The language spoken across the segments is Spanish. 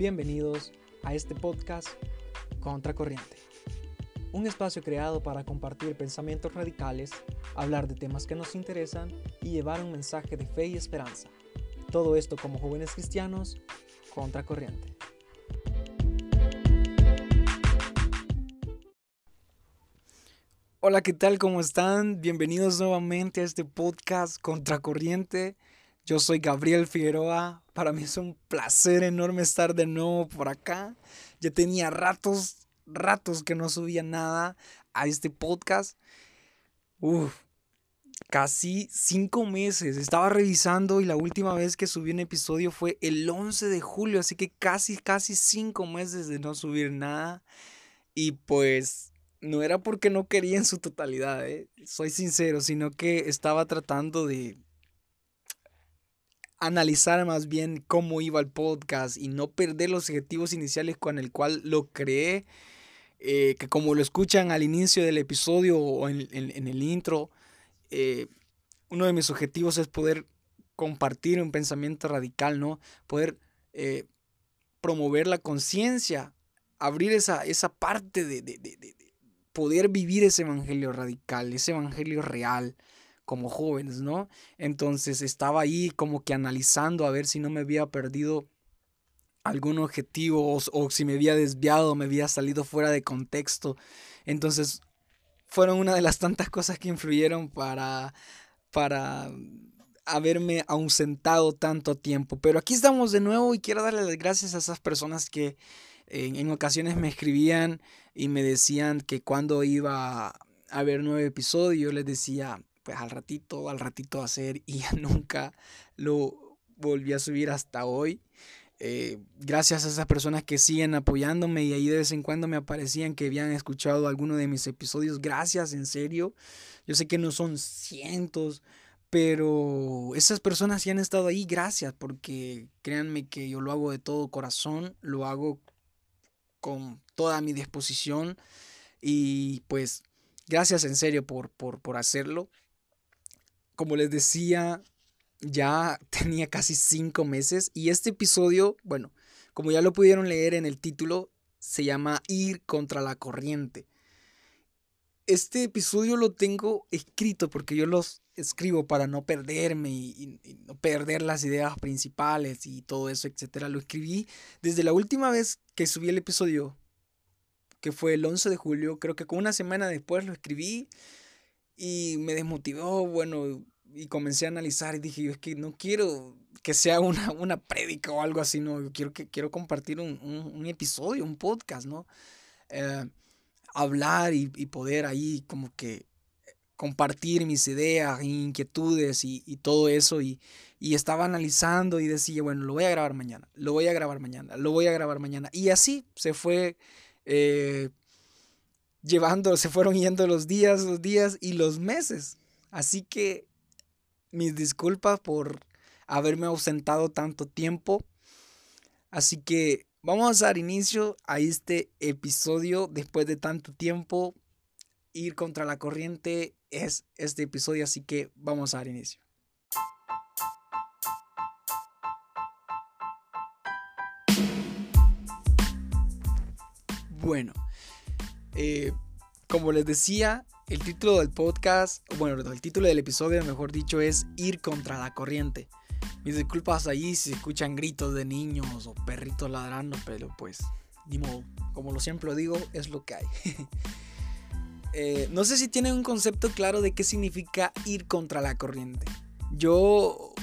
Bienvenidos a este podcast Contracorriente, un espacio creado para compartir pensamientos radicales, hablar de temas que nos interesan y llevar un mensaje de fe y esperanza. Todo esto como jóvenes cristianos, Contracorriente. Hola, ¿qué tal? ¿Cómo están? Bienvenidos nuevamente a este podcast Contracorriente. Yo soy Gabriel Figueroa. Para mí es un placer enorme estar de nuevo por acá. Ya tenía ratos, ratos que no subía nada a este podcast. Uf, casi cinco meses. Estaba revisando y la última vez que subí un episodio fue el 11 de julio. Así que casi, casi cinco meses de no subir nada. Y pues no era porque no quería en su totalidad, ¿eh? soy sincero, sino que estaba tratando de analizar más bien cómo iba el podcast y no perder los objetivos iniciales con el cual lo creé, eh, que como lo escuchan al inicio del episodio o en, el intro, eh, uno de mis objetivos es poder compartir un pensamiento radical, ¿no? Poder promover la conciencia, abrir esa, esa parte de, poder vivir ese evangelio radical, ese evangelio real como jóvenes, ¿no? Entonces estaba ahí como que analizando a ver si no me había perdido algún objetivo o, si me había desviado, me había salido fuera de contexto. Entonces fueron una de las tantas cosas que influyeron para, para haberme ausentado tanto tiempo. Pero aquí estamos de nuevo y quiero darle las gracias a esas personas que en, ocasiones me escribían y me decían que cuando iba a haber nueve episodios, yo les decía, pues al ratito, al ratito hacer y ya nunca lo volví a subir hasta hoy. Eh, gracias a esas personas que siguen apoyándome y ahí de vez en cuando me aparecían que habían escuchado alguno de mis episodios. Gracias, en serio. Yo sé que no son cientos, pero esas personas sí han estado ahí. Gracias, porque créanme que yo lo hago de todo corazón, lo hago con toda mi disposición y pues gracias en serio por, por, hacerlo. Como les decía, ya tenía casi cinco meses y este episodio, bueno, como ya lo pudieron leer en el título, se llama Ir contra la corriente. Este episodio lo tengo escrito porque yo los escribo para no perderme y, no perder las ideas principales y todo eso, etcétera. Lo escribí desde la última vez que subí el episodio, que fue el 11 de julio, creo que con una semana después lo escribí y me desmotivó, bueno, y comencé a analizar y dije, yo es que no quiero que sea una, una prédica o algo así, no, quiero, que, quiero compartir un, episodio, un podcast, ¿no? Eh, hablar y, y poder ahí como que compartir mis ideas, inquietudes y, todo eso. Y, estaba analizando y decía, bueno, lo voy a grabar mañana, lo voy a grabar mañana, lo voy a grabar mañana. Y así se fue eh, llevando, se fueron yendo los días, los días y los meses. Así que mis disculpas por haberme ausentado tanto tiempo. Así que vamos a dar inicio a este episodio después de tanto tiempo ir contra la corriente es este episodio, así que vamos a dar inicio. Bueno, eh, como les decía, el título del podcast, bueno, el título del episodio, mejor dicho, es Ir contra la corriente. Mis disculpas ahí si escuchan gritos de niños o perritos ladrando, pero pues, ni modo, como lo siempre digo, es lo que hay. Eh, no sé si tienen un concepto claro de qué significa ir contra la corriente. Yo,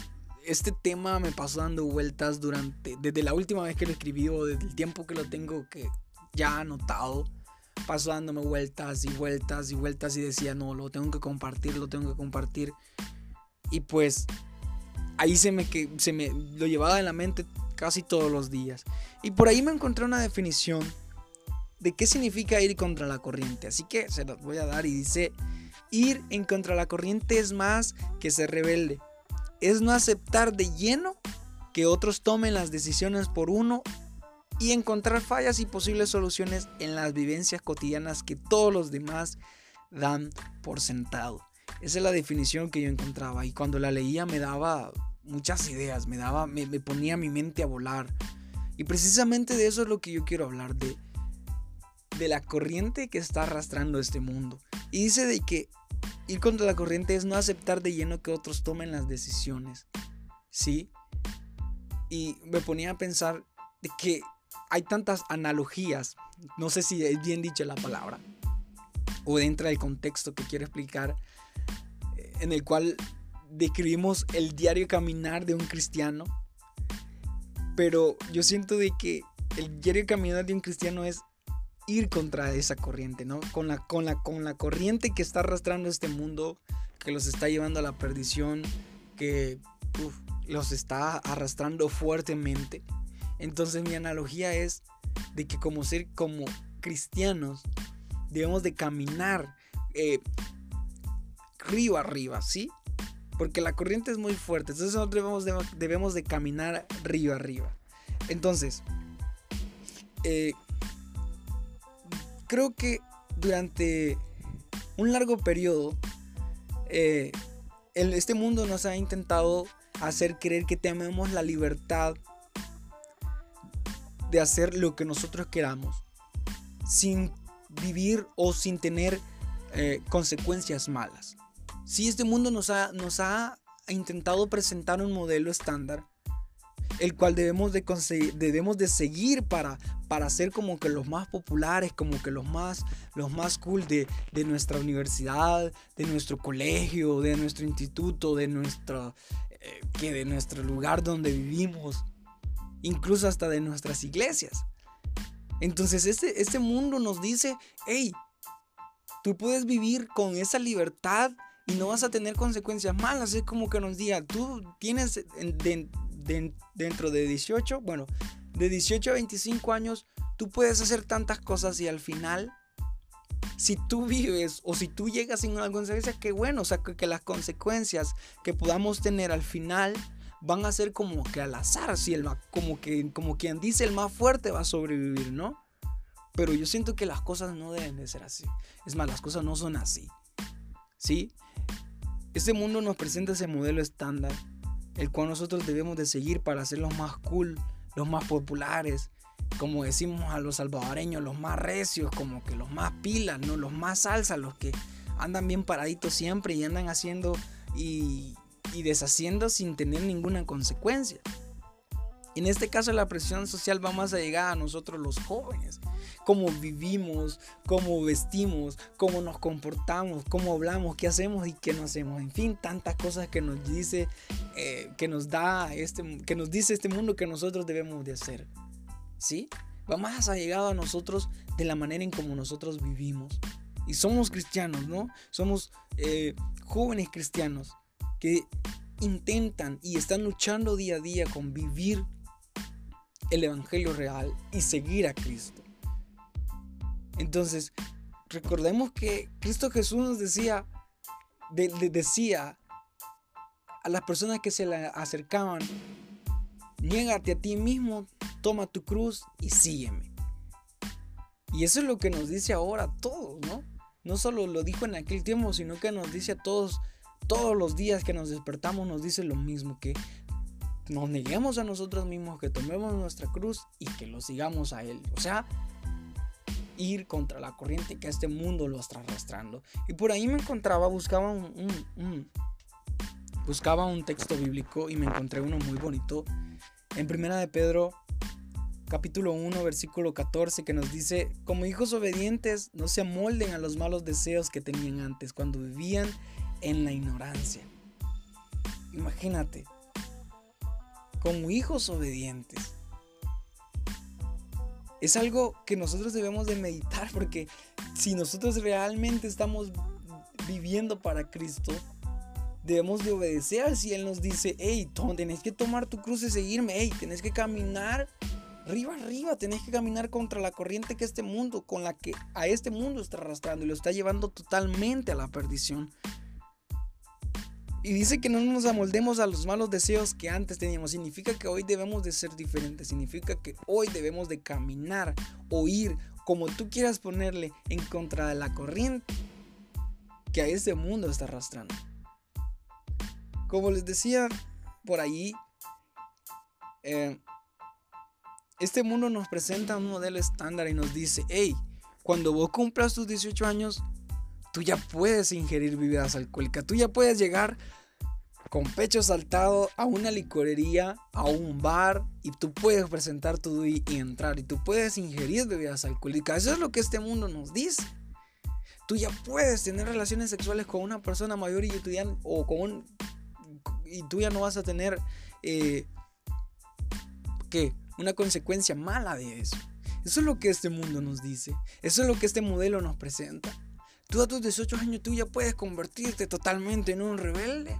este tema me pasó dando vueltas durante, desde la última vez que lo escribí o desde el tiempo que lo tengo que ya anotado, pasó dándome vueltas y vueltas y vueltas y decía, no, lo tengo que compartir, lo tengo que compartir. Y pues ahí se me, que, se me lo llevaba en la mente casi todos los días. Y por ahí me encontré una definición de qué significa ir contra la corriente. Así que se los voy a dar y dice, ir en contra la corriente es más que ser rebelde. Es no aceptar de lleno que otros tomen las decisiones por uno y encontrar fallas y posibles soluciones en las vivencias cotidianas que todos los demás dan por sentado. Esa es la definición que yo encontraba y cuando la leía me daba muchas ideas, me daba me, me ponía mi mente a volar Y precisamente de eso es lo que yo quiero hablar, de, de la corriente que está arrastrando este mundo. Y dice de que ir contra la corriente es no aceptar de lleno que otros tomen las decisiones. ¿Sí? Y me ponía a pensar de que hay tantas analogías, no sé si es bien dicha la palabra, o dentro del contexto que quiero explicar, eh, en el cual describimos el diario caminar de un cristiano, pero yo siento de que el diario caminar de un cristiano es ir contra esa corriente, ¿no? Con la, con la, con la corriente que está arrastrando este mundo, que los está llevando a la perdición, que los está arrastrando fuertemente. Entonces mi analogía es de que como ser como cristianos debemos de caminar eh, río arriba, ¿sí? Porque la corriente es muy fuerte, entonces nosotros debemos de, caminar río arriba. Entonces, eh, creo que durante un largo periodo, eh, este mundo nos ha intentado hacer creer que tenemos la libertad de hacer lo que nosotros queramos, sin vivir o sin tener eh, consecuencias malas. Si este mundo nos ha, nos ha intentado presentar un modelo estándar, el cual debemos de, debemos de seguir para, para ser como que los más populares, como que los más, los más cool de, de nuestra universidad, de nuestro colegio, de nuestro instituto, de nuestro, eh, que de nuestro lugar donde vivimos incluso hasta de nuestras iglesias. Entonces este, este mundo nos dice, hey, tú puedes vivir con esa libertad y no vas a tener consecuencias malas. Es como que nos diga, tú tienes dentro de 18, bueno, de 18 a 25 años, tú puedes hacer tantas cosas y al final, si tú vives o si tú llegas sin una consecuencia, qué bueno, o sea, que las consecuencias que podamos tener al final van a ser como que al azar, si el, como, que, como quien dice el más fuerte va a sobrevivir, ¿no? Pero yo siento que las cosas no deben de ser así. Es más, las cosas no son así. ¿Sí? Este mundo nos presenta ese modelo estándar, el cual nosotros debemos de seguir para ser los más cool, los más populares, como decimos a los salvadoreños, los más recios, como que los más pilas, ¿no? Los más salsa, los que andan bien paraditos siempre y andan haciendo y, y deshaciendo sin tener ninguna consecuencia. En este caso la presión social va más a llegar a nosotros los jóvenes. Cómo vivimos, cómo vestimos, cómo nos comportamos, cómo hablamos, qué hacemos y qué no hacemos. En fin, tantas cosas que nos dice, eh, que nos da este, que nos dice este mundo que nosotros debemos de hacer. ¿Sí? Va más llegado a nosotros de la manera en cómo nosotros vivimos. Y somos cristianos, ¿no? Somos eh, jóvenes cristianos que intentan y están luchando día a día con vivir el Evangelio real y seguir a Cristo. Entonces, recordemos que Cristo Jesús nos decía, decía a las personas que se le acercaban, niégate a ti mismo, toma tu cruz y sígueme. Y eso es lo que nos dice ahora a todos, ¿no? No solo lo dijo en aquel tiempo, sino que nos dice a todos todos los días que nos despertamos nos dice lo mismo, que nos neguemos a nosotros mismos, que tomemos nuestra cruz y que lo sigamos a Él. O sea, ir contra la corriente que este mundo lo está arrastrando. Y por ahí me encontraba, buscaba un, buscaba un texto bíblico y me encontré uno muy bonito. En Primera de Pedro, capítulo 1, versículo 14, que nos dice, como hijos obedientes, no se amolden a los malos deseos que tenían antes, cuando vivían en la ignorancia. Imagínate, como hijos obedientes. Es algo que nosotros debemos de meditar porque si nosotros realmente estamos viviendo para Cristo, debemos de obedecer si Él nos dice, hey, tenés que tomar tu cruz y seguirme, hey, tenés que caminar arriba, arriba, tenés que caminar contra la corriente que este mundo, con la que a este mundo está arrastrando y lo está llevando totalmente a la perdición. Y dice que no nos amoldemos a los malos deseos que antes teníamos. Significa que hoy debemos de ser diferentes. Significa que hoy debemos de caminar o ir como tú quieras ponerle en contra de la corriente que a este mundo está arrastrando. Como les decía por ahí, eh, este mundo nos presenta un modelo estándar y nos dice, hey, cuando vos cumplas tus 18 años, tú ya puedes ingerir bebidas alcohólicas, tú ya puedes llegar con pecho saltado a una licorería, a un bar, y tú puedes presentar tu DUI y entrar, y tú puedes ingerir bebidas alcohólicas. Eso es lo que este mundo nos dice. Tú ya puedes tener relaciones sexuales con una persona mayor y tú ya, o con y tú ya no vas a tener eh, ¿qué? una consecuencia mala de eso. Eso es lo que este mundo nos dice. Eso es lo que este modelo nos presenta. Tú a tus 18 años tú ya puedes convertirte totalmente en un rebelde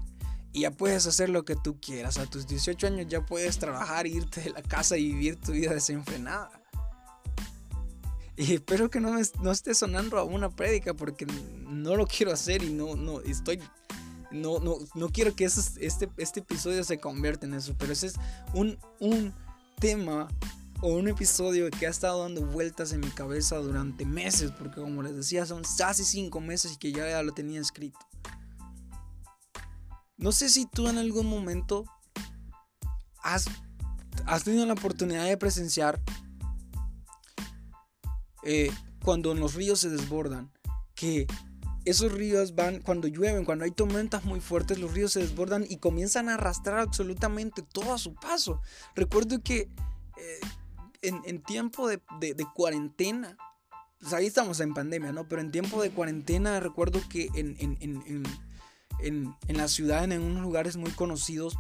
y ya puedes hacer lo que tú quieras. A tus 18 años ya puedes trabajar, irte de la casa y vivir tu vida desenfrenada. Y espero que no, me, no esté sonando a una prédica porque no lo quiero hacer y no, no estoy. No, no, no quiero que este, este episodio se convierta en eso, pero ese es un, un tema o un episodio que ha estado dando vueltas en mi cabeza durante meses, porque como les decía, son casi cinco meses y que ya lo tenía escrito. No sé si tú en algún momento has, has tenido la oportunidad de presenciar eh, cuando los ríos se desbordan, que esos ríos van, cuando llueven, cuando hay tormentas muy fuertes, los ríos se desbordan y comienzan a arrastrar absolutamente todo a su paso. Recuerdo que eh, en, tiempo de, cuarentena, pues ahí estamos en pandemia, ¿no? Pero en tiempo de cuarentena recuerdo que en, la ciudad, en unos lugares muy conocidos,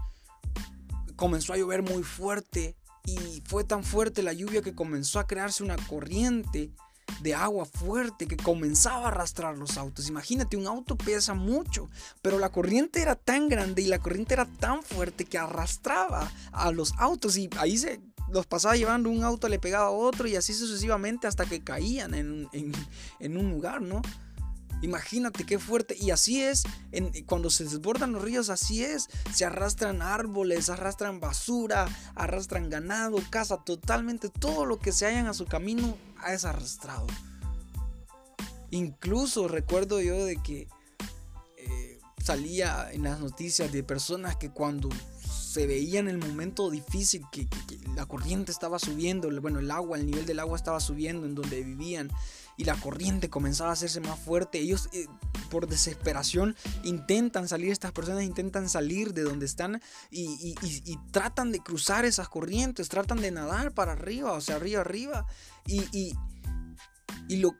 comenzó a llover muy fuerte y fue tan fuerte la lluvia que comenzó a crearse una corriente de agua fuerte que comenzaba a arrastrar los autos. Imagínate, un auto pesa mucho, pero la corriente era tan grande y la corriente era tan fuerte que arrastraba a los autos y ahí se los pasaba llevando un auto, le pegaba a otro y así sucesivamente hasta que caían en, en un lugar, ¿no? Imagínate qué fuerte. Y así es, cuando se desbordan los ríos, así es. Se arrastran árboles, arrastran basura, arrastran ganado, casa, totalmente todo lo que se hallan a su camino es arrastrado. Incluso recuerdo yo de que eh, salía en las noticias de personas que cuando se veían el momento difícil, que, la corriente estaba subiendo, bueno, el agua, el nivel del agua estaba subiendo en donde vivían y la corriente comenzaba a hacerse más fuerte. Ellos eh, por desesperación intentan salir, estas personas intentan salir de donde están y, tratan de cruzar esas corrientes, tratan de nadar para arriba, o sea, arriba, arriba. Y, lo,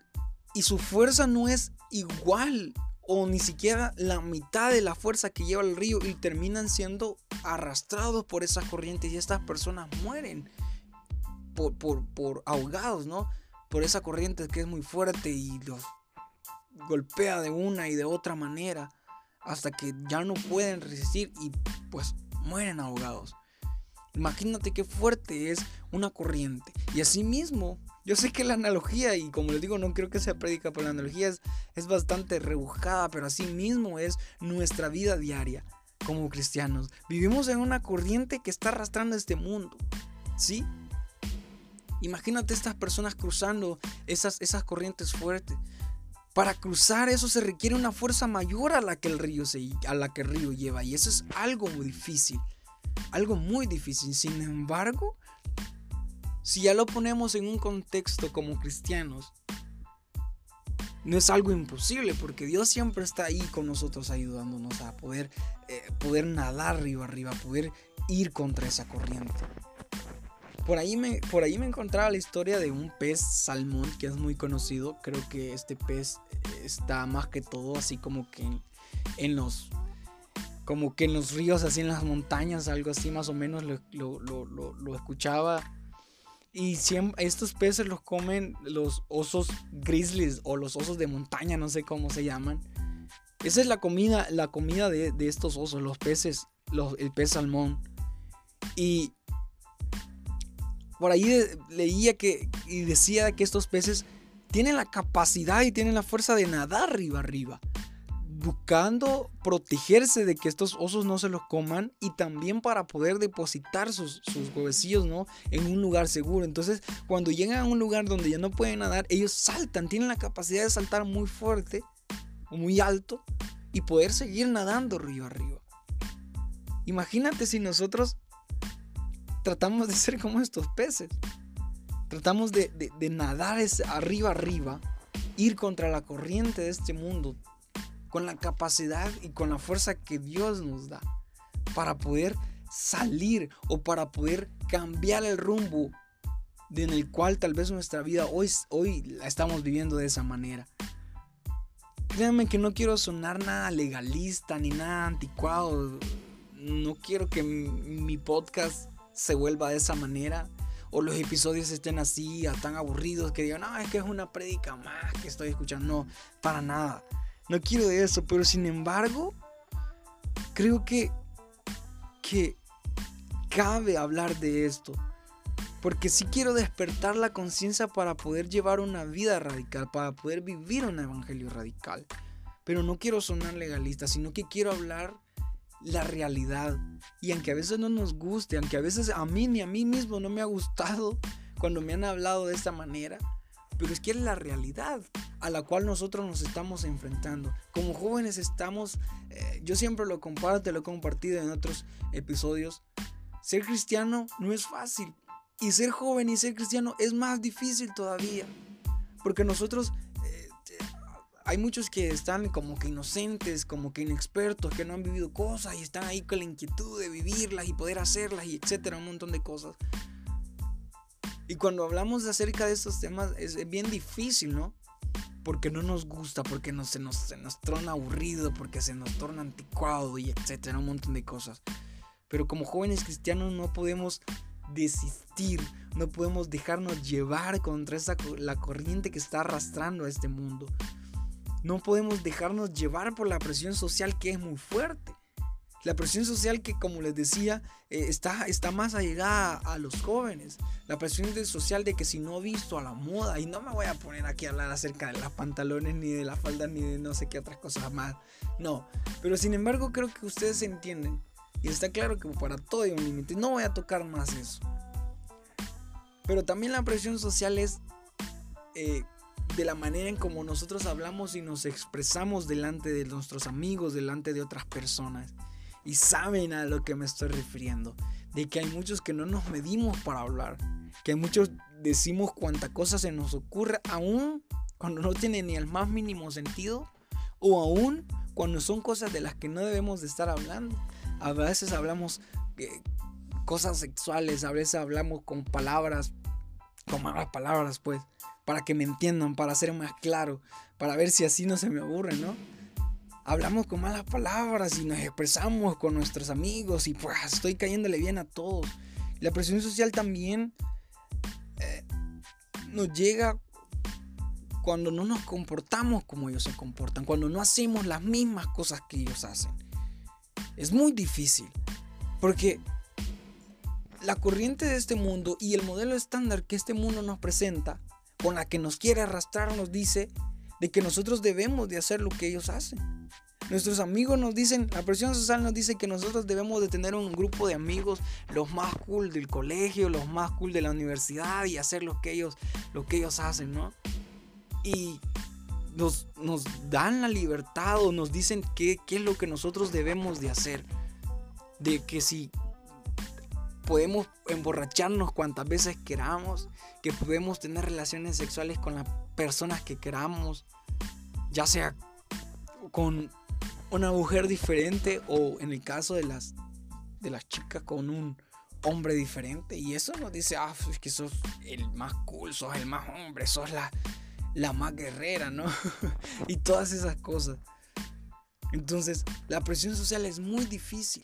y su fuerza no es igual o ni siquiera la mitad de la fuerza que lleva el río y terminan siendo arrastrados por esas corrientes y estas personas mueren por, por, por ahogados, ¿no? por esa corriente que es muy fuerte y los golpea de una y de otra manera hasta que ya no pueden resistir y pues mueren ahogados. Imagínate qué fuerte es una corriente. Y así mismo, yo sé que la analogía, y como les digo, no creo que sea prédica, pero la analogía es, es bastante rebuscada, pero así mismo es nuestra vida diaria como cristianos. Vivimos en una corriente que está arrastrando este mundo. ¿Sí? Imagínate estas personas cruzando esas, esas corrientes fuertes. Para cruzar eso se requiere una fuerza mayor a la que el río, se, a la que el río lleva. Y eso es algo muy difícil. Algo muy difícil. Sin embargo, si ya lo ponemos en un contexto como cristianos, no es algo imposible porque Dios siempre está ahí con nosotros ayudándonos a poder, eh, poder nadar río arriba, poder ir contra esa corriente. Por ahí, me, por ahí me encontraba la historia de un pez salmón que es muy conocido. Creo que este pez está más que todo así como que en, los como que en los ríos, así en las montañas, algo así más o menos lo, escuchaba. Y estos peces los comen los osos grizzlies o los osos de montaña, no sé cómo se llaman. Esa es la comida, la comida de, estos osos, los peces, el pez salmón. Y por ahí leía que y decía que estos peces tienen la capacidad y tienen la fuerza de nadar arriba arriba, buscando protegerse de que estos osos no se los coman y también para poder depositar sus, sus huevecillos ¿no? en un lugar seguro. Entonces, cuando llegan a un lugar donde ya no pueden nadar, ellos saltan, tienen la capacidad de saltar muy fuerte o muy alto y poder seguir nadando río arriba. Imagínate si nosotros tratamos de ser como estos peces. Tratamos de, de nadar arriba arriba, ir contra la corriente de este mundo, con la capacidad y con la fuerza que Dios nos da para poder salir o para poder cambiar el rumbo en el cual tal vez nuestra vida hoy, hoy la estamos viviendo de esa manera. Créanme que no quiero sonar nada legalista ni nada anticuado. No quiero que mi podcast se vuelva de esa manera. O los episodios estén así, tan aburridos que digan, no, es que es una prédica más que estoy escuchando. No, para nada. No quiero eso. Pero sin embargo, creo que, que cabe hablar de esto. Porque si quiero despertar la conciencia para poder llevar una vida radical, para poder vivir un evangelio radical. Pero no quiero sonar legalista, sino que quiero hablar la realidad. Y aunque a veces no nos guste, aunque a veces a mí ni a mí mismo no me ha gustado cuando me han hablado de esta manera, pero es que es la realidad a la cual nosotros nos estamos enfrentando. Como jóvenes estamos, eh, yo siempre lo comparto, lo he compartido en otros episodios, ser cristiano no es fácil, y ser joven y ser cristiano es más difícil todavía. Porque nosotros, eh, hay muchos que están como que inocentes, como que inexpertos, que no han vivido cosas y están ahí con la inquietud de vivirlas y poder hacerlas y etcétera, un montón de cosas. Y cuando hablamos acerca de estos temas es bien difícil, ¿no? Porque no nos gusta, porque no, se, nos, se nos aburrido, porque se nos torna anticuado y etcétera, un montón de cosas. Pero como jóvenes cristianos no podemos desistir, no podemos dejarnos llevar contra esa, la corriente que está arrastrando a este mundo. No podemos dejarnos llevar por la presión social que es muy fuerte. La presión social que, como les decía, eh, está, está más allegada a los jóvenes. La presión social de que si no he visto a la moda, y no me voy a poner aquí a hablar acerca de los pantalones, ni de la falda, ni de no sé qué otras cosas más. No, pero sin embargo creo que ustedes entienden y está claro que para todo hay un límite. No voy a tocar más eso. Pero también la presión social es eh, de la manera en como nosotros hablamos y nos expresamos delante de nuestros amigos, delante de otras personas. Y saben a lo que me estoy refiriendo. De que hay muchos que no nos medimos para hablar. Que muchos decimos cuánta cosa se nos ocurre, aún cuando no tiene ni el más mínimo sentido. O aún cuando son cosas de las que no debemos de estar hablando. A veces hablamos eh, cosas sexuales, a veces hablamos con palabras, con malas palabras, pues, para que me entiendan, para ser más claro, para ver si así no se me aburre, ¿no? Hablamos con malas palabras y nos expresamos con nuestros amigos y pues estoy cayéndole bien a todos. La presión social también eh, nos llega cuando no nos comportamos como ellos se comportan, cuando no hacemos las mismas cosas que ellos hacen es muy difícil. Porque la corriente de este mundo y el modelo estándar que este mundo nos presenta, con la que nos quiere arrastrar, nos dice de que nosotros debemos de hacer lo que ellos hacen. Nuestros amigos nos dicen, la presión social nos dice que nosotros debemos de tener un grupo de amigos, los más cool del colegio, los más cool de la universidad y hacer lo que ellos, lo que ellos hacen, ¿no? Y nos, dan la libertad o nos dicen qué es lo que nosotros debemos de hacer. De que si podemos emborracharnos cuantas veces queramos, que podemos tener relaciones sexuales con las personas que queramos, ya sea con una mujer diferente o en el caso de las, de las chicas con un hombre diferente. Y eso nos dice, ah, es que sos el más cool, sos el más hombre, sos la, la más guerrera, ¿no? y todas esas cosas. Entonces, la presión social es muy difícil.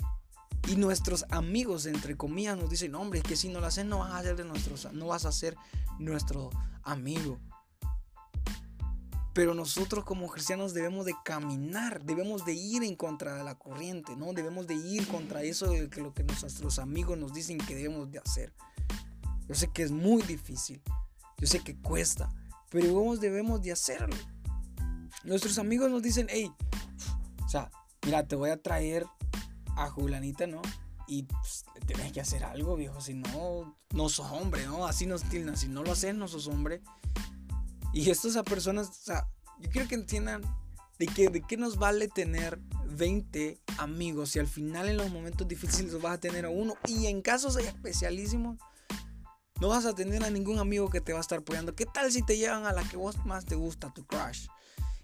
Y nuestros amigos, entre comillas, nos dicen, hombre, es que si no lo haces, no vas a ser de nuestros, no vas a ser nuestro amigo. Pero nosotros como cristianos debemos de caminar, debemos de ir en contra de la corriente, ¿no? Debemos de ir contra eso de que lo que nuestros amigos nos dicen que debemos de hacer. Yo sé que es muy difícil, yo sé que cuesta, pero debemos de hacerlo. Nuestros amigos nos dicen, hey, o sea, mira, te voy a traer a Julanita, ¿no? Y pues, tienes que hacer algo, viejo, si no, no sos hombre, ¿no? Así nos tildan, si no lo haces, no sos hombre. Y estas personas, o sea, yo quiero que entiendan de que de qué nos vale tener 20 amigos si al final en los momentos difíciles vas a tener a uno y en casos especialísimos No vas a tener a ningún amigo que te va a estar apoyando. ¿Qué tal si te llevan a la que vos más te gusta, tu crush?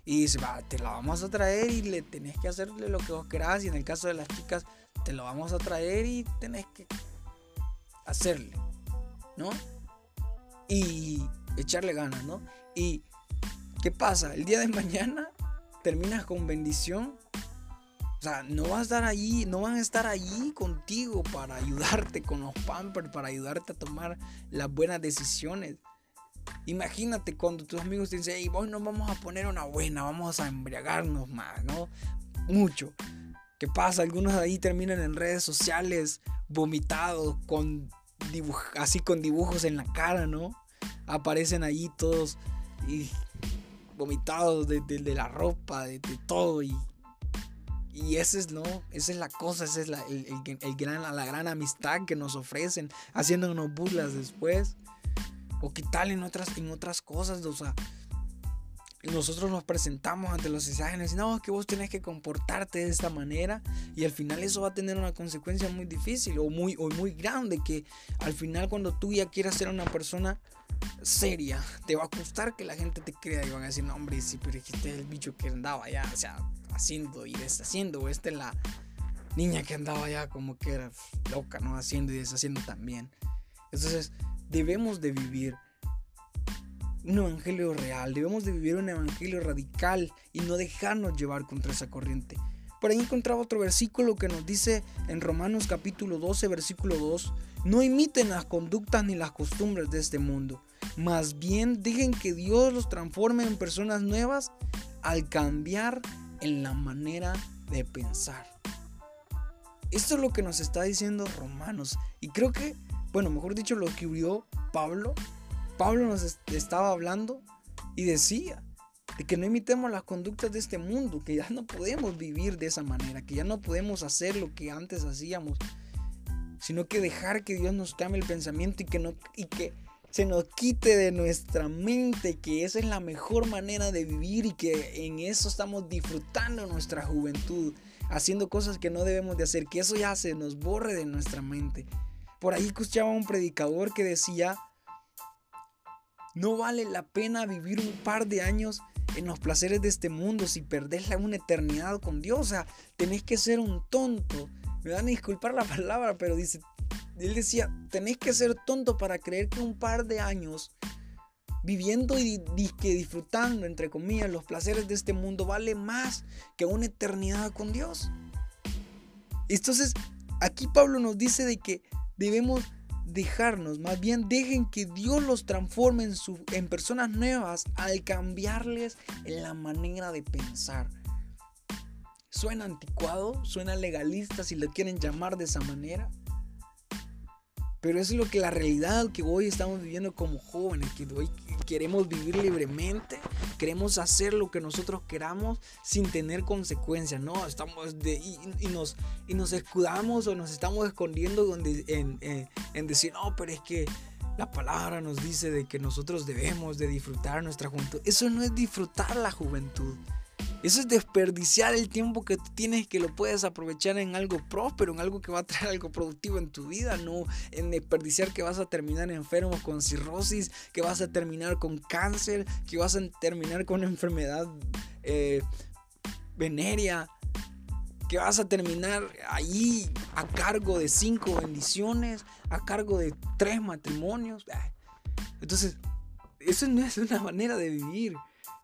Y dice, te la vamos a traer y le tenés que hacerle lo que vos querás. Y en el caso de las chicas, te lo vamos a traer y tenés que hacerle, ¿no? Y echarle ganas, ¿no? Y ¿qué pasa? El día de mañana terminas con bendición. O sea, no vas a estar allí, no van a estar allí contigo para ayudarte con los pampers, para ayudarte a tomar las buenas decisiones. Imagínate cuando tus amigos te dicen, hey, hoy nos vamos a poner una buena, vamos a embriagarnos más, ¿no? Mucho. ¿Qué pasa? Algunos de ahí terminan en redes sociales vomitados, con así con dibujos en la cara, ¿no? Aparecen ahí todos y vomitados de, la ropa, de, todo. Y, y es, ¿no? Esa es la cosa, esa es la, gran, la gran amistad que nos ofrecen, haciéndonos burlas después. O qué tal en otras, en otras cosas, o sea, nosotros nos presentamos ante los exámenes y no, que vos tenés que comportarte de esta manera y al final eso va a tener una consecuencia muy difícil o muy, o muy grande que al final cuando tú ya quieras ser una persona seria, te va a costar que la gente te crea y van a decir, no hombre, sí, pero este es el bicho que andaba ya, o sea, haciendo y deshaciendo, o esta es la niña que andaba ya como que era loca, ¿no? Haciendo y deshaciendo también. Entonces, debemos de vivir un evangelio real, debemos de vivir un evangelio radical y no dejarnos llevar contra esa corriente. Por ahí encontraba otro versículo que nos dice en Romanos capítulo 12, versículo 2, no imiten las conductas ni las costumbres de este mundo, más bien dejen que Dios los transforme en personas nuevas al cambiar en la manera de pensar. Esto es lo que nos está diciendo Romanos. Y creo que, bueno, mejor dicho, lo que vio Pablo Pablo nos estaba hablando y decía de que no imitemos las conductas de este mundo, que ya no podemos vivir de esa manera, que ya no podemos hacer lo que antes hacíamos, sino que dejar que Dios nos cambie el pensamiento y que, no, y que se nos quite de nuestra mente que esa es la mejor manera de vivir y que en eso estamos disfrutando nuestra juventud, haciendo cosas que no debemos de hacer, que eso ya se nos borre de nuestra mente. Por ahí escuchaba un predicador que decía no vale la pena vivir un par de años en los placeres de este mundo si perdés una eternidad con Dios. O sea, tenés que ser un tonto. Me van a disculpar la palabra, pero dice, él decía, tenés que ser tonto para creer que un par de años viviendo y disfrutando, entre comillas, los placeres de este mundo vale más que una eternidad con Dios. Entonces, aquí Pablo nos dice de que debemos dejarnos, más bien dejen que Dios los transforme en, en personas nuevas al cambiarles la manera de pensar. Suena anticuado, suena legalista si lo quieren llamar de esa manera, pero es lo que la realidad que hoy estamos viviendo como jóvenes, que hoy queremos vivir libremente, queremos hacer lo que nosotros queramos sin tener consecuencias, ¿no? Estamos de, y, nos, y nos escudamos o nos estamos escondiendo donde, en, en, en decir, no, pero es que la palabra nos dice de que nosotros debemos de disfrutar nuestra juventud. Eso no es disfrutar la juventud. Eso es desperdiciar el tiempo que tú tienes que lo puedes aprovechar en algo próspero, en algo que va a traer algo productivo en tu vida, no en desperdiciar que vas a terminar enfermo con cirrosis, que vas a terminar con cáncer, que vas a terminar con enfermedad eh, que vas a terminar ahí a cargo de cinco bendiciones, a cargo de tres matrimonios. Entonces, eso no es una manera de vivir.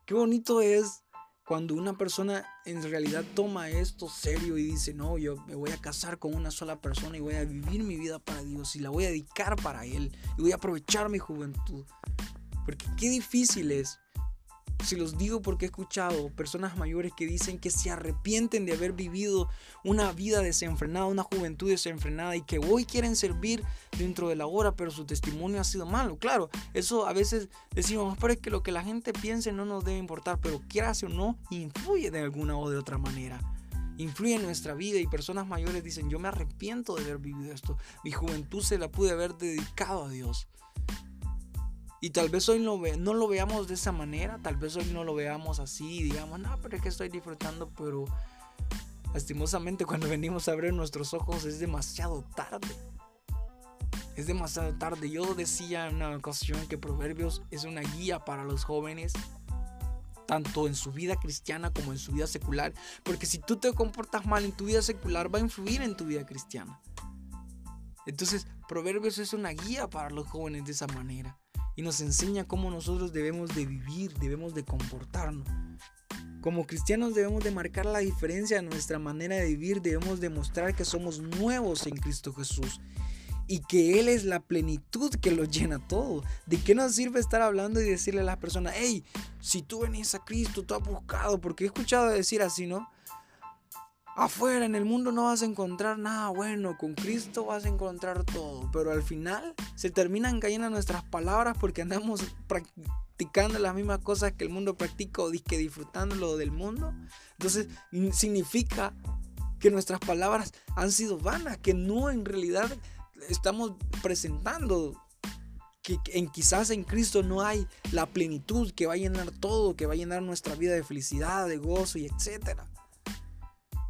Qué bonito es cuando una persona en realidad toma esto serio y dice, no, yo me voy a casar con una sola persona y voy a vivir mi vida para Dios y la voy a dedicar para Él y voy a aprovechar mi juventud. Porque qué difícil es si los digo porque he escuchado personas mayores que dicen que se arrepienten de haber vivido una vida desenfrenada, una juventud desenfrenada y que hoy quieren servir dentro de la hora, pero su testimonio ha sido malo. Claro, eso a veces decimos, pero es que lo que la gente piense no nos debe importar, pero quiera o no, influye de alguna o de otra manera influye en nuestra vida y personas mayores dicen, yo me arrepiento de haber vivido esto, mi juventud se la pude haber dedicado a Dios. Y tal vez hoy no, no lo veamos de esa manera, tal vez hoy no lo veamos así digamos, no, pero es que estoy disfrutando, pero lastimosamente cuando venimos a abrir nuestros ojos es demasiado tarde. Es demasiado tarde. Yo decía en una ocasión que Proverbios es una guía para los jóvenes, tanto en su vida cristiana como en su vida secular. Porque si tú te comportas mal en tu vida secular, va a influir en tu vida cristiana. Entonces, Proverbios es una guía para los jóvenes de esa manera. Y nos enseña cómo nosotros debemos de vivir, debemos de comportarnos. Como cristianos debemos de marcar la diferencia en nuestra manera de vivir, debemos demostrar que somos nuevos en Cristo Jesús y que Él es la plenitud que lo llena todo. ¿De qué nos sirve estar hablando y decirle a las personas, hey, si tú venís a Cristo, tú has buscado? Porque he escuchado decir así, ¿no? Afuera en el mundo no vas a encontrar nada bueno, con Cristo vas a encontrar todo, pero al final se terminan cayendo nuestras palabras porque andamos practicando las mismas cosas que el mundo practica o que disfrutando lo del mundo. Entonces significa que nuestras palabras han sido vanas, que no en realidad estamos presentando que en quizás en Cristo no hay la plenitud que va a llenar todo, que va a llenar nuestra vida de felicidad, de gozo y etcétera.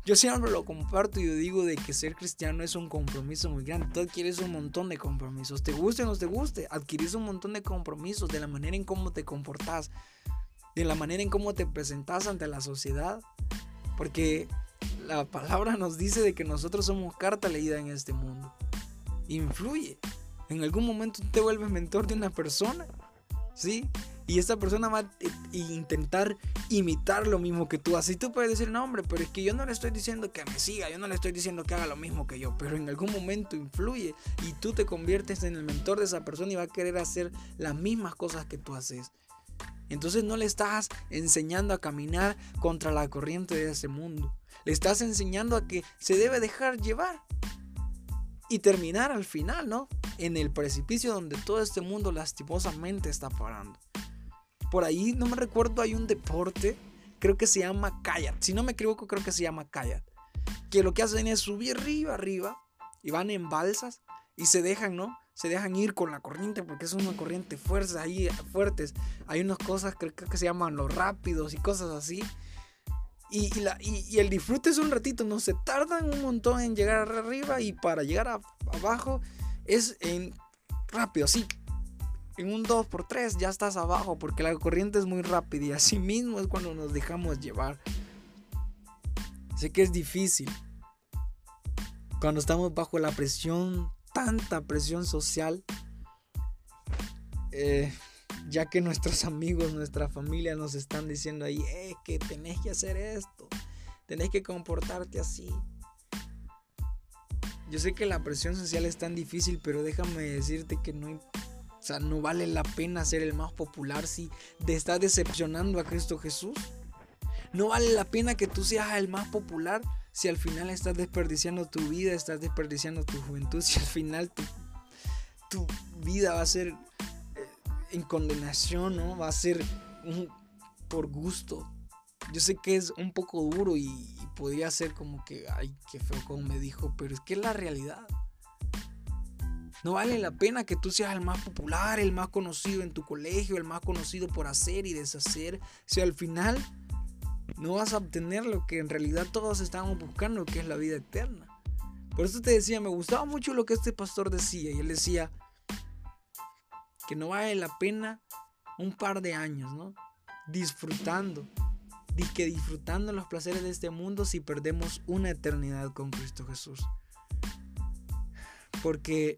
Yo siempre lo comparto y digo de que ser cristiano es un compromiso muy grande. Tú adquieres un montón de compromisos. Te guste o no te guste, adquieres un montón de compromisos de la manera en cómo te comportas, de la manera en cómo te presentas ante la sociedad. Porque la palabra nos dice de que nosotros somos carta leída en este mundo influye. En algún momento te vuelves mentor de una persona, ¿sí? Y esta persona va a intentar imitar lo mismo que tú Así tú puedes decir, no, hombre, pero es que yo no le estoy diciendo que me siga, yo no le estoy diciendo que haga lo mismo que yo, pero en algún momento influye y tú te conviertes en el mentor de esa persona y va a querer hacer las mismas cosas que tú haces. Entonces no le estás enseñando a caminar contra la corriente de ese mundo. Le estás enseñando a que se debe dejar llevar y terminar al final, ¿no? En el precipicio donde todo este mundo lastimosamente está parando. Por ahí, no me recuerdo, hay un deporte, creo que se llama kayak. Si no me equivoco, creo que se llama kayak. Que lo que hacen es subir arriba, arriba, y van en balsas y se dejan, ¿no? Se dejan ir con la corriente porque es una corriente fuerza ahí, fuertes. Hay unas cosas que creo que se llaman los rápidos y cosas así. Y, la, y, el disfrute es un ratito, no se tardan un montón en llegar arriba y para llegar abajo es en rápido, así. En un 2x3 ya estás abajo porque la corriente es muy rápida y así mismo es cuando nos dejamos llevar. Sé que es difícil. Cuando estamos bajo la presión, tanta presión social. Eh, ya que nuestros amigos, nuestra familia nos están diciendo ahí, eh, que tenés que hacer esto, tenés que comportarte así. Yo sé que la presión social es tan difícil, pero déjame decirte que no, o sea, no vale la pena ser el más popular si te estás decepcionando a Cristo Jesús. No vale la pena que tú seas el más popular si al final estás desperdiciando tu vida, estás desperdiciando tu juventud, si al final tu, vida va a ser en condenación, ¿no? Va a ser por gusto. Yo sé que es un poco duro y, podría ser como que, ay, qué feo como me dijo, pero es que es la realidad. No vale la pena que tú seas el más popular, el más conocido en tu colegio, el más conocido por hacer y deshacer, si al final no vas a obtener lo que en realidad todos estábamos buscando, que es la vida eterna. Por eso te decía, me gustaba mucho lo que este pastor decía, y él decía, que no vale la pena un par de años, ¿no? Disfrutando, que disfrutando los placeres de este mundo si perdemos una eternidad con Cristo Jesús. Porque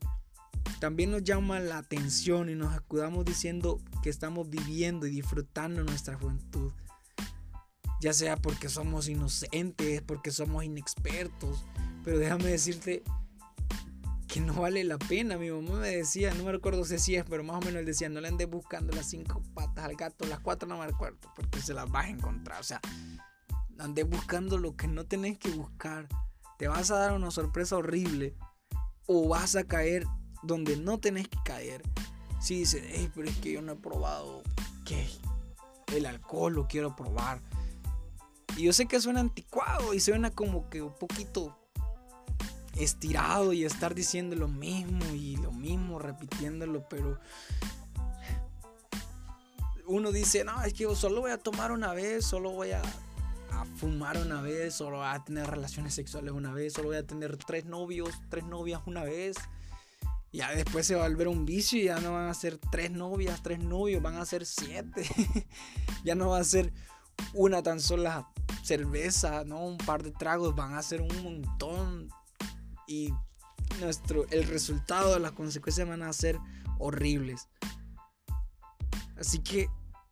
también nos llama la atención y nos acudamos diciendo que estamos viviendo y disfrutando nuestra juventud. Ya sea porque somos inocentes, porque somos inexpertos. Pero déjame decirte que no vale la pena. Mi mamá me decía, no me recuerdo si es, pero más o menos él decía, no le andes buscando las cinco patas al gato, las cuatro no me recuerdo, porque se las vas a encontrar. O sea, andes buscando lo que no tenés que buscar. Te vas a dar una sorpresa horrible o vas a caer donde no tenés que caer. Si dices, hey, pero es que yo no he probado que el alcohol lo quiero probar. Y yo sé que suena anticuado y suena como que un poquito estirado y estar diciendo lo mismo y lo mismo, repitiéndolo, pero uno dice, no, es que solo voy a tomar una vez, solo voy a, fumar una vez, solo voy a tener relaciones sexuales una vez, solo voy a tener tres novios, tres novias una vez. Ya después se va a volver un vicio y ya no van a ser tres novias, tres novios, van a ser siete. ya no va a ser una tan sola cerveza, ¿no? Un par de tragos, van a ser un montón. Y nuestro, el resultado, las consecuencias van a ser horribles. Así que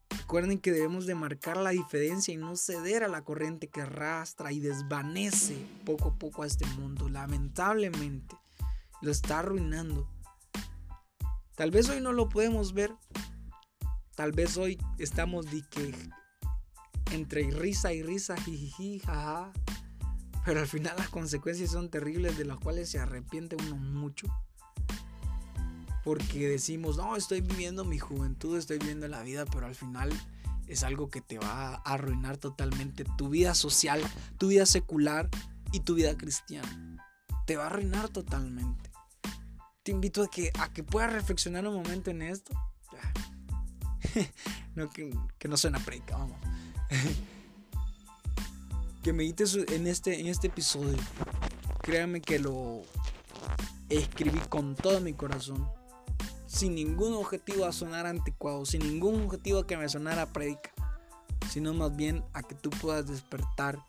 recuerden que debemos de marcar la diferencia y no ceder a la corriente que arrastra y desvanece poco a poco a este mundo. Lamentablemente lo está arruinando. Tal vez hoy no lo podemos ver. Tal vez hoy estamos de que entre risa y risa, jijiji, jaja. Pero al final las consecuencias son terribles de las cuales se arrepiente uno mucho. Porque decimos, no, estoy viviendo mi juventud, estoy viviendo la vida, pero al final es algo que te va a arruinar totalmente tu vida social, tu vida secular y tu vida cristiana. Te va a arruinar totalmente. Te invito a que, a que puedas reflexionar un momento en esto. no, que, no suena predica, vamos. que medites en este, en este episodio. Créame que lo escribí con todo mi corazón. Sin ningún objetivo a sonar anticuado, sin ningún objetivo a que me sonara predica, sino más bien a que tú puedas despertar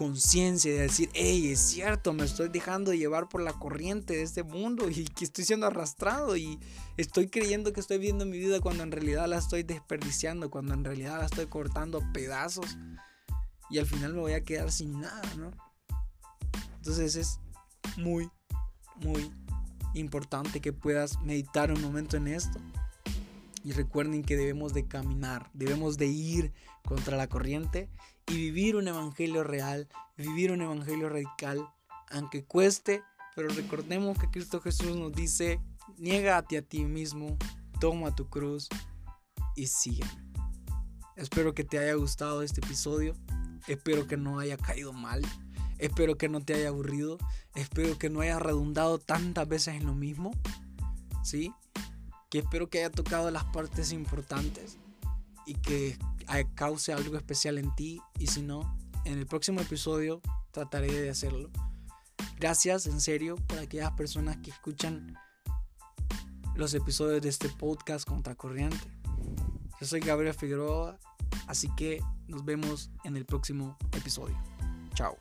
conciencia de decir, hey, es cierto, me estoy dejando llevar por la corriente de este mundo y que estoy siendo arrastrado y estoy creyendo que estoy viendo mi vida cuando en realidad la estoy desperdiciando, cuando en realidad la estoy cortando pedazos y al final me voy a quedar sin nada, ¿no? Entonces es muy, muy importante que puedas meditar un momento en esto. Y recuerden que debemos de caminar, debemos de ir contra la corriente y vivir un evangelio real, vivir un evangelio radical, aunque cueste, pero recordemos que Cristo Jesús nos dice, niégate a ti mismo, toma tu cruz y sigue. Espero que te haya gustado este episodio, espero que no haya caído mal, espero que no te haya aburrido, espero que no haya redundado tantas veces en lo mismo, ¿sí? Que espero que haya tocado las partes importantes y que cause algo especial en ti y si no, en el próximo episodio trataré de hacerlo. Gracias en serio por aquellas personas que escuchan los episodios de este podcast Contracorriente. Yo soy Gabriel Figueroa, así que nos vemos en el próximo episodio. Chao.